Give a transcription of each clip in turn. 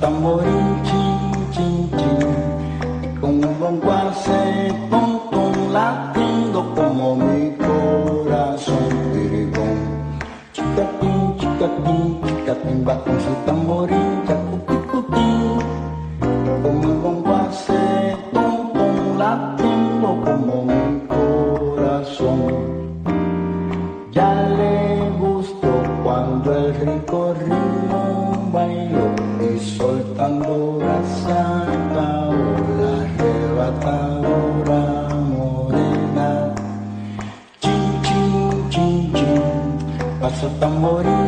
tamboril, chin, chin, chin. Con un bombo se pom, pom, latiendo como mi corazón. Chicapín, chicapín, chicapín, va con su tamboril. amores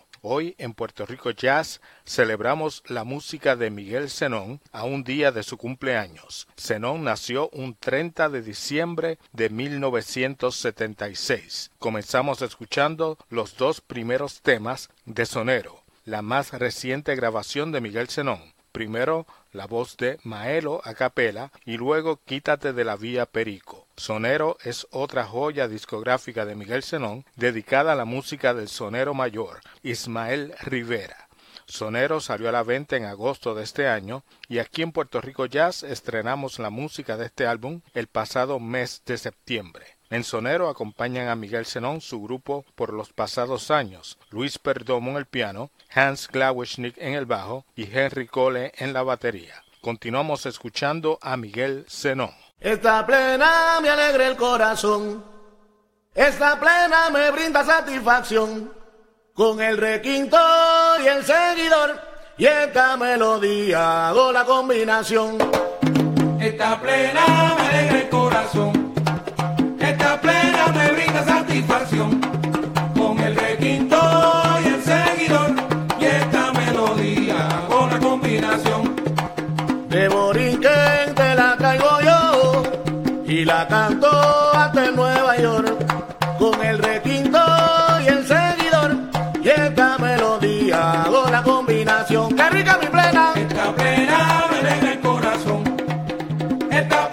Hoy en Puerto Rico Jazz celebramos la música de Miguel Zenón a un día de su cumpleaños. Zenón nació un 30 de diciembre de 1976. Comenzamos escuchando los dos primeros temas de Sonero, la más reciente grabación de Miguel Zenón. Primero la voz de Maelo a capela y luego Quítate de la vía Perico. Sonero es otra joya discográfica de Miguel Zenón dedicada a la música del sonero mayor, Ismael Rivera. Sonero salió a la venta en agosto de este año y aquí en Puerto Rico Jazz estrenamos la música de este álbum el pasado mes de septiembre. En acompañan a Miguel Zenón su grupo por los pasados años, Luis Perdomo en el piano, Hans Glawischnik en el bajo y Henry Cole en la batería. Continuamos escuchando a Miguel Zenón. Esta plena me alegra el corazón. Esta plena me brinda satisfacción. Con el requinto y el seguidor. Y esta melodía hago la combinación. Esta plena me alegra el corazón. Satisfacción. Con el requinto y el seguidor. Y esta melodía hago la combinación. De Borinquen te la traigo yo y la canto hasta en Nueva York con el requinto y el seguidor y esta melodía hago la combinación. ¡Qué rica mi plena! Esta plena me alegra el corazón. Esta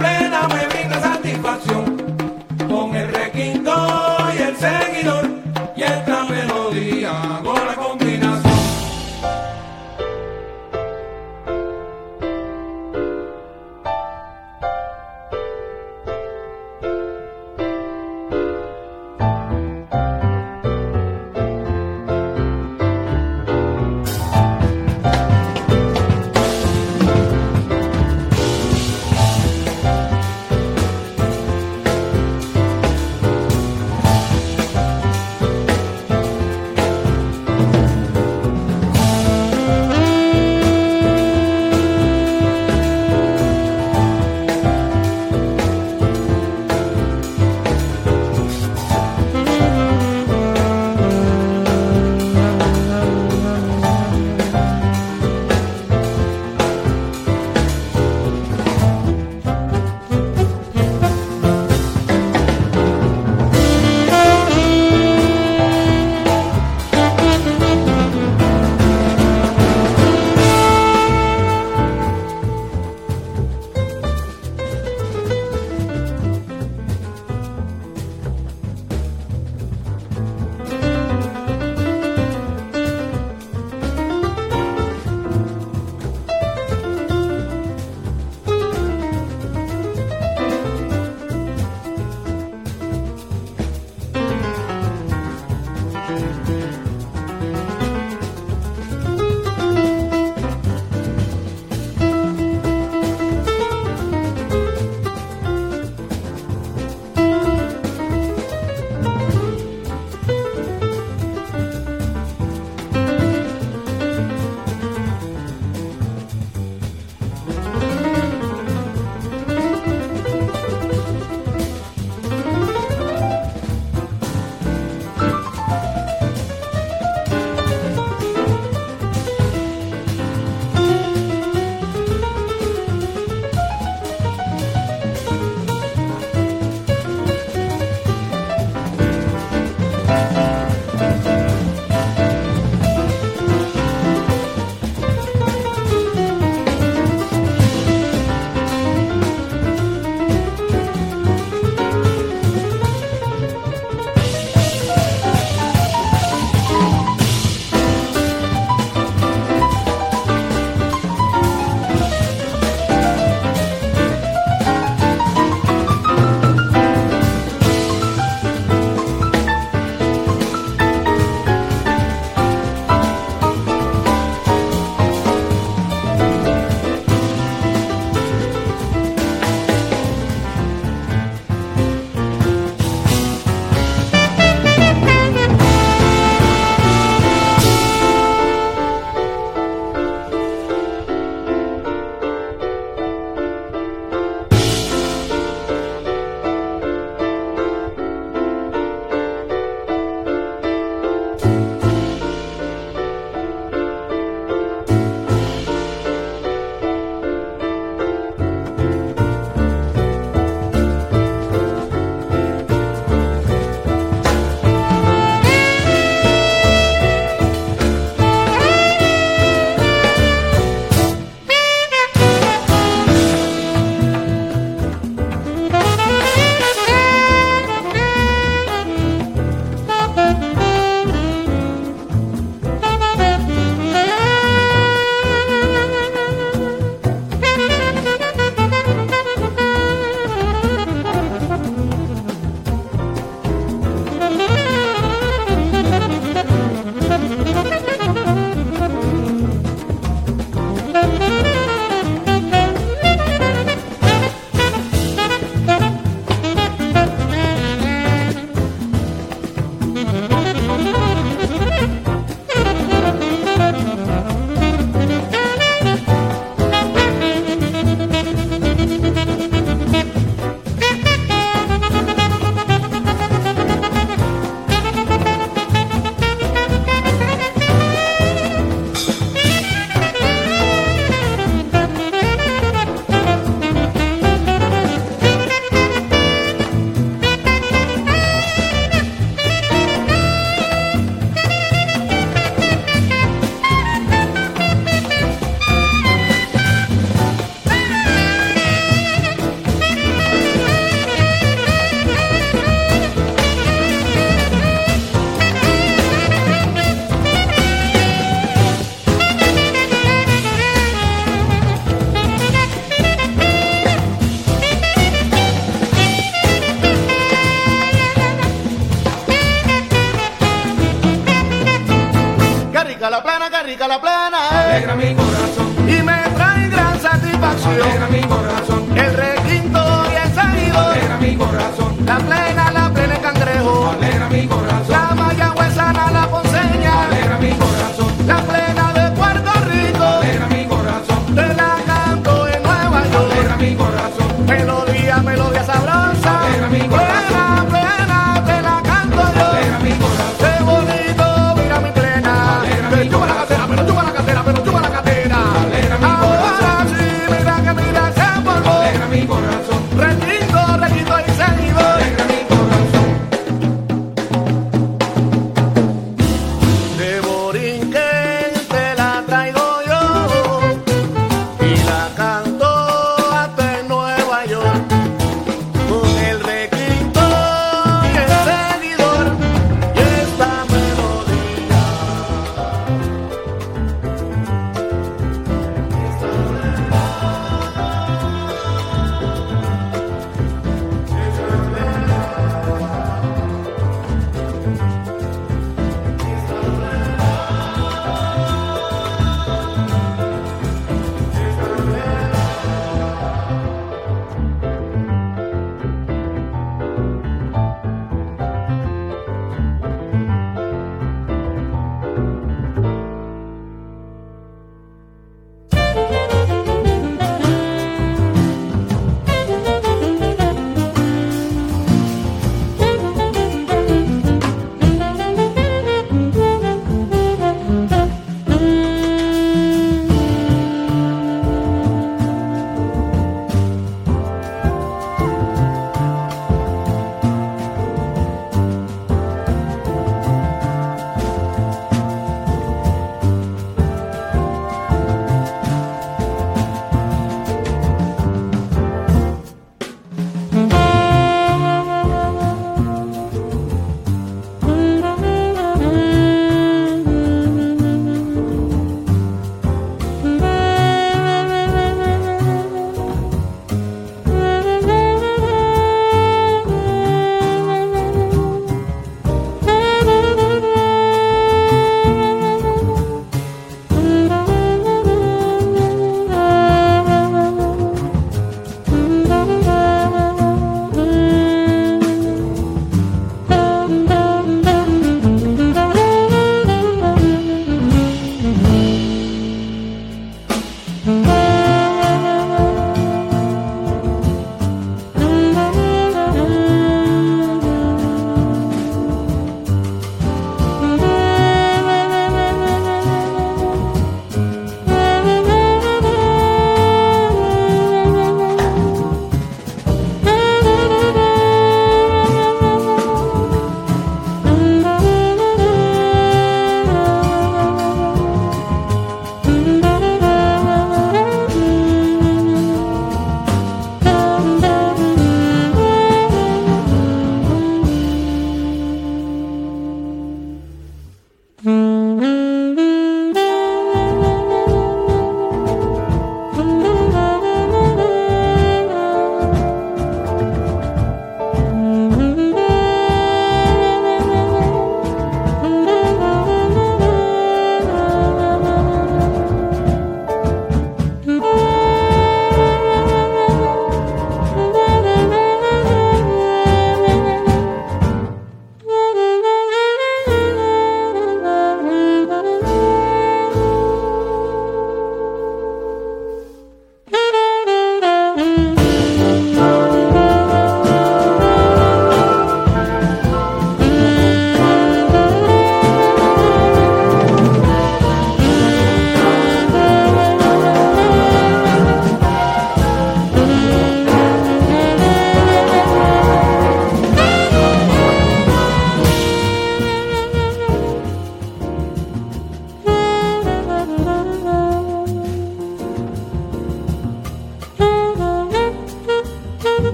música la plena eh. alegra mi corazón y me trae gran satisfacción. Alegra mi corazón. El requinto y el salido alegra mi corazón. La plena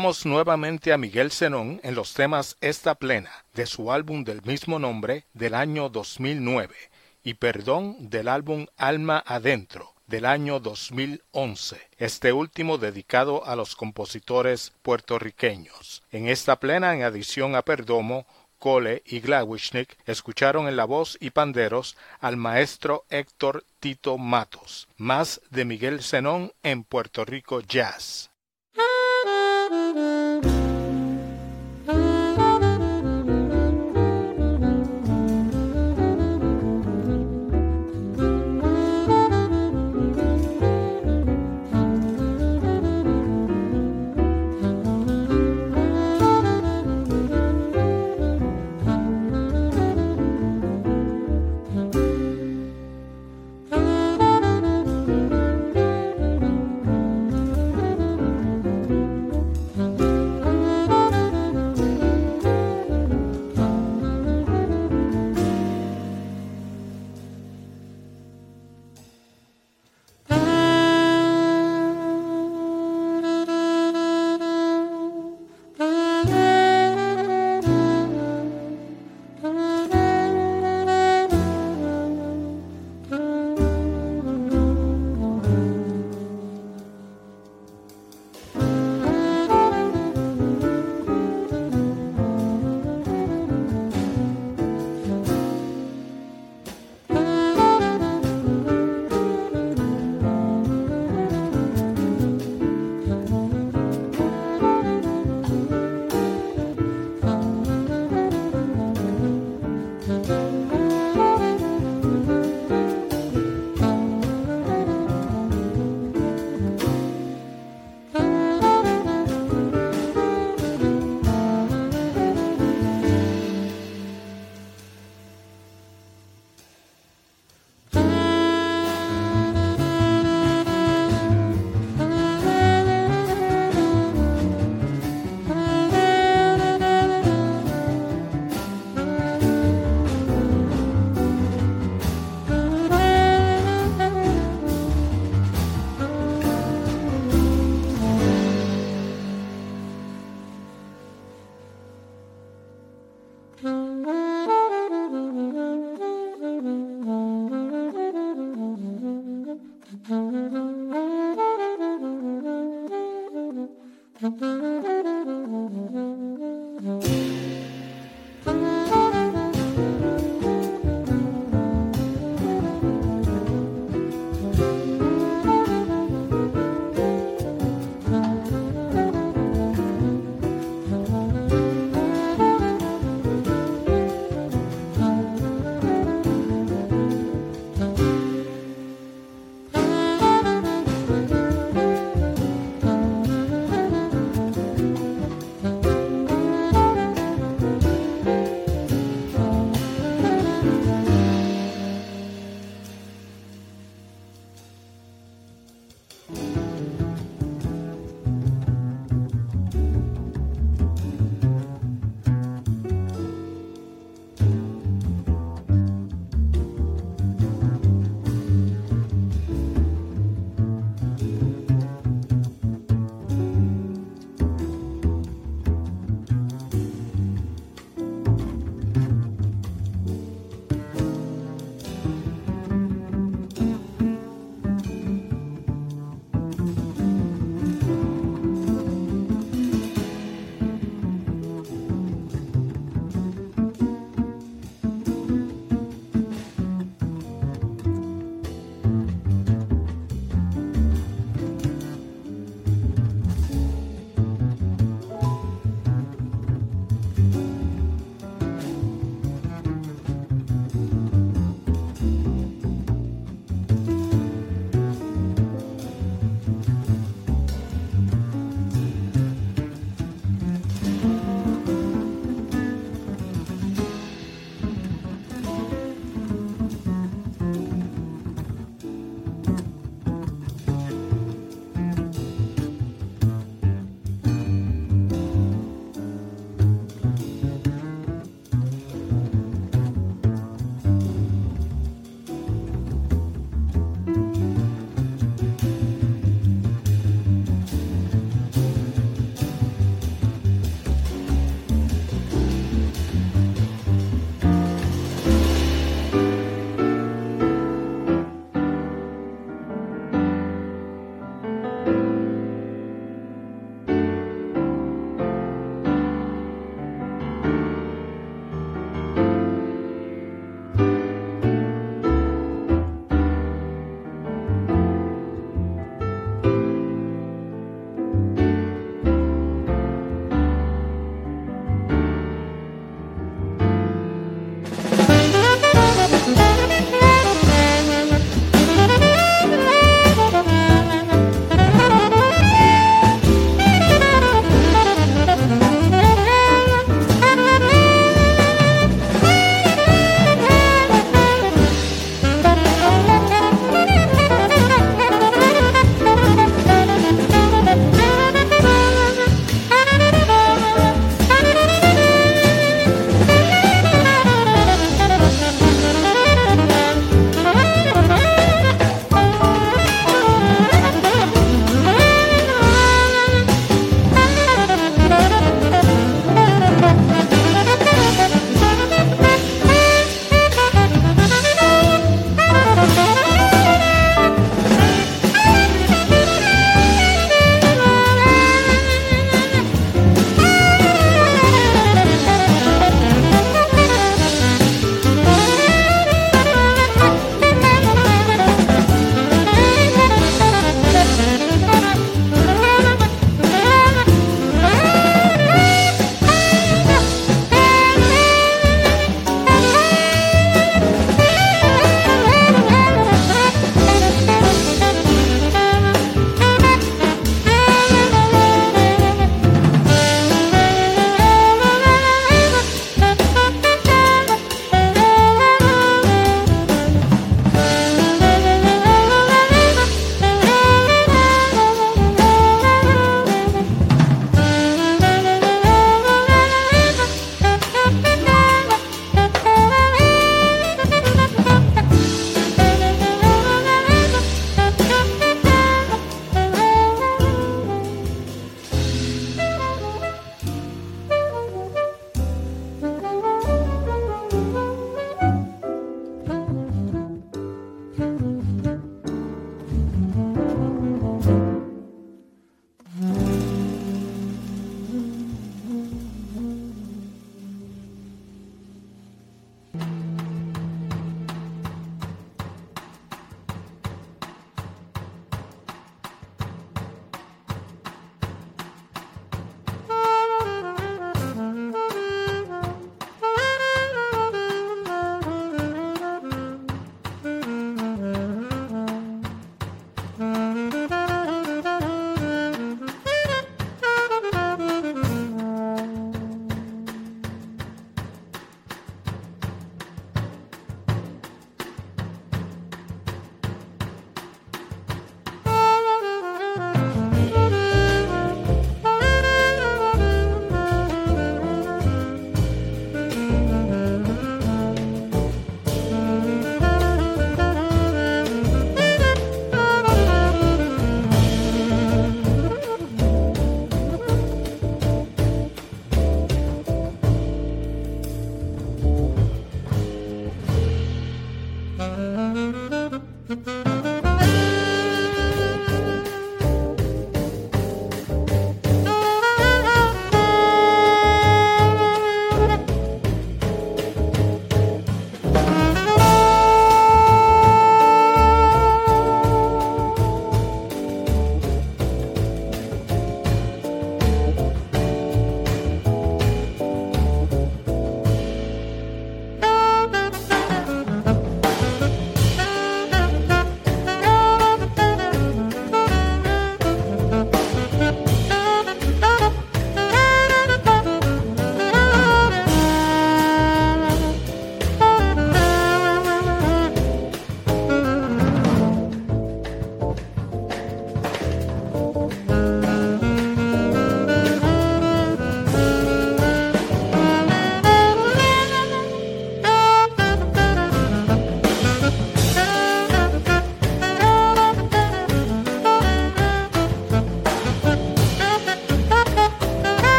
Nuevamente a Miguel Zenón en los temas Esta Plena, de su álbum del mismo nombre del año 2009, y Perdón del álbum Alma Adentro del año 2011, este último dedicado a los compositores puertorriqueños. En esta plena, en adición a Perdomo, Cole y Glawishnik escucharon en la voz y panderos al maestro Héctor Tito Matos, más de Miguel Zenón en Puerto Rico Jazz.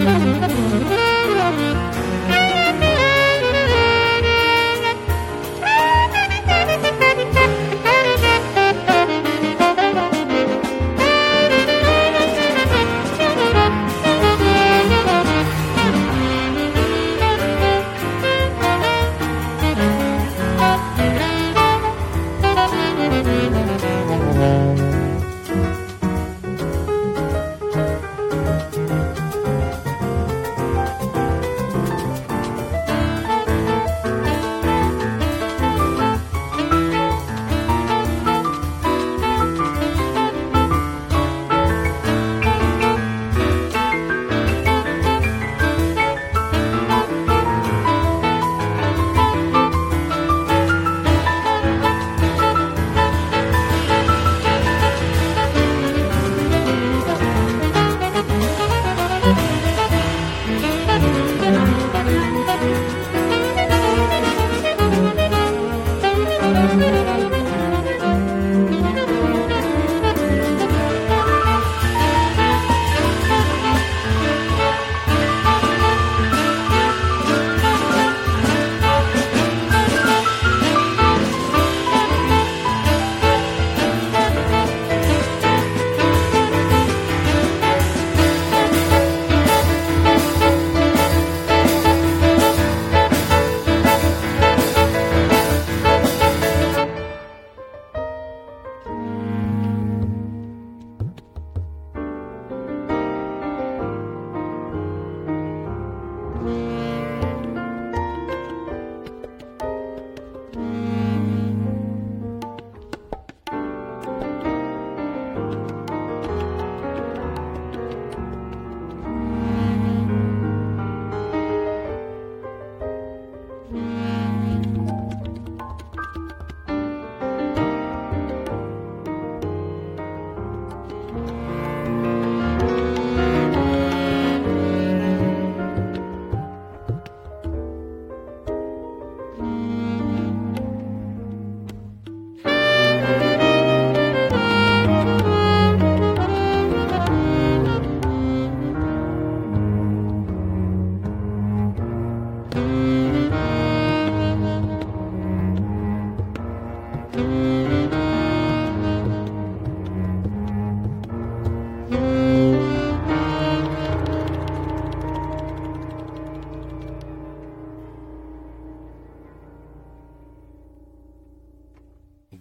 Thank you.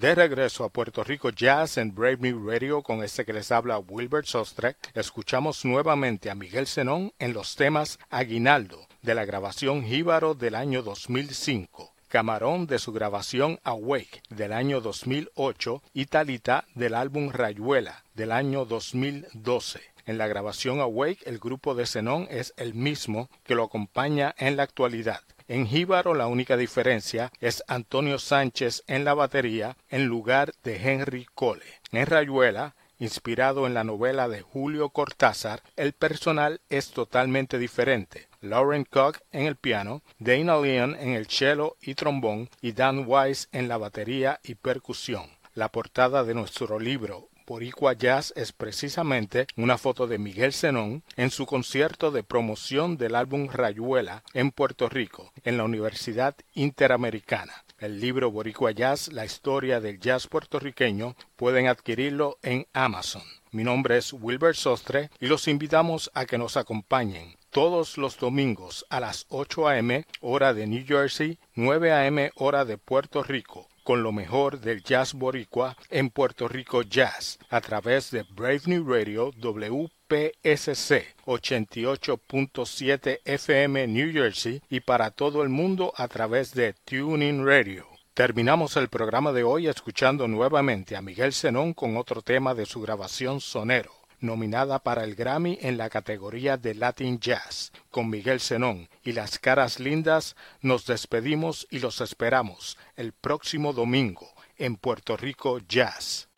De regreso a Puerto Rico Jazz en Brave New Radio con este que les habla Wilbert Sostre, escuchamos nuevamente a Miguel Zenón en los temas Aguinaldo de la grabación Jíbaro del año 2005. Camarón de su grabación Awake del año 2008 y Talita del álbum Rayuela del año 2012. En la grabación Awake el grupo de Zenón es el mismo que lo acompaña en la actualidad. En Jíbaro la única diferencia es Antonio Sánchez en la batería en lugar de Henry Cole. En Rayuela, inspirado en la novela de Julio Cortázar, el personal es totalmente diferente. Lauren Koch en el piano, Dana Leon en el cello y trombón y Dan Wise en la batería y percusión. La portada de nuestro libro Boricua Jazz es precisamente una foto de Miguel Zenón en su concierto de promoción del álbum Rayuela en Puerto Rico, en la Universidad Interamericana. el libro Boricua Jazz, la historia del jazz puertorriqueño, pueden adquirirlo en Amazon. Mi nombre es Wilbert Sostre y los invitamos a que nos acompañen todos los domingos a las 8 a.m. hora de New Jersey, 9 a.m. hora de Puerto Rico con lo mejor del jazz boricua en Puerto Rico Jazz a través de Brave New Radio WPSC 88.7 FM New Jersey y para todo el mundo a través de Tuning Radio. Terminamos el programa de hoy escuchando nuevamente a Miguel Zenón con otro tema de su grabación Sonero nominada para el Grammy en la categoría de Latin Jazz. Con Miguel Zenón y las caras lindas nos despedimos y los esperamos el próximo domingo en Puerto Rico Jazz.